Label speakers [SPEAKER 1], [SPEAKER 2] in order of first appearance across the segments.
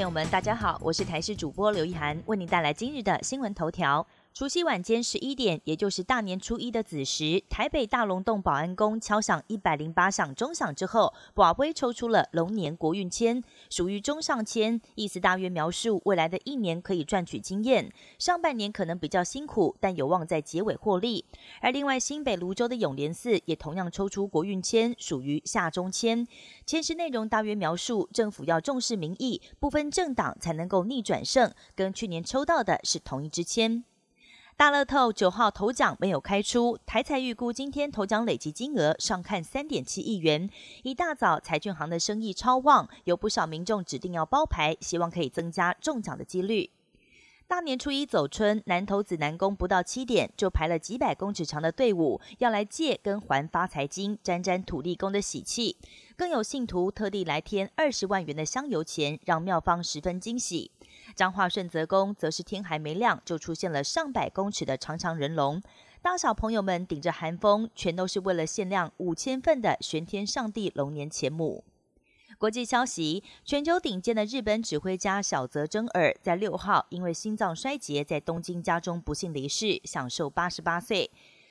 [SPEAKER 1] 朋友们，大家好，我是台视主播刘一涵，为您带来今日的新闻头条。除夕晚间十一点，也就是大年初一的子时，台北大龙洞保安宫敲响一百零八响钟响之后，宝龟抽出了龙年国运签，属于中上签，意思大约描述未来的一年可以赚取经验，上半年可能比较辛苦，但有望在结尾获利。而另外新北泸州的永联寺也同样抽出国运签，属于下中签，签诗内容大约描述政府要重视民意，不分政党才能够逆转胜，跟去年抽到的是同一支签。大乐透九号头奖没有开出，台彩预估今天头奖累计金额上看三点七亿元。一大早财俊行的生意超旺，有不少民众指定要包牌，希望可以增加中奖的几率。大年初一走春，南投子南宫不到七点就排了几百公尺长的队伍，要来借跟还发财金，沾沾土地公的喜气。更有信徒特地来添二十万元的香油钱，让庙方十分惊喜。彰化顺泽宫则是天还没亮，就出现了上百公尺的长长人龙，大小朋友们顶着寒风，全都是为了限量五千份的玄天上帝龙年钱母。国际消息：全球顶尖的日本指挥家小泽征尔在六号因为心脏衰竭，在东京家中不幸离世，享受八十八岁。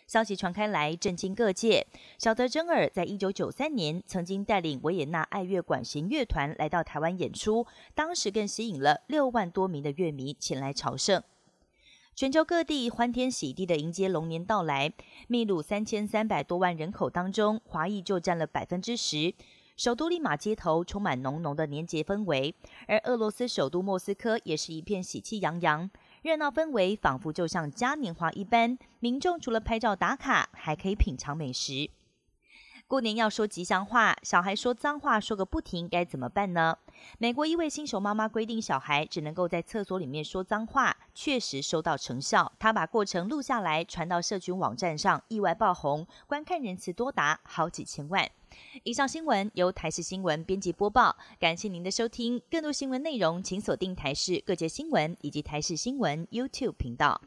[SPEAKER 1] 消息传开来，震惊各界。小德真尔在一九九三年曾经带领维也纳爱乐管弦乐团来到台湾演出，当时更吸引了六万多名的乐迷前来朝圣。全球各地欢天喜地的迎接龙年到来。秘鲁三千三百多万人口当中，华裔就占了百分之十。首都利马街头充满浓浓的年节氛围，而俄罗斯首都莫斯科也是一片喜气洋洋。热闹氛围仿佛就像嘉年华一般，民众除了拍照打卡，还可以品尝美食。过年要说吉祥话，小孩说脏话说个不停，该怎么办呢？美国一位新手妈妈规定小孩只能够在厕所里面说脏话，确实收到成效。她把过程录下来，传到社群网站上，意外爆红，观看人次多达好几千万。以上新闻由台视新闻编辑播报，感谢您的收听。更多新闻内容，请锁定台视各界新闻以及台视新闻 YouTube 频道。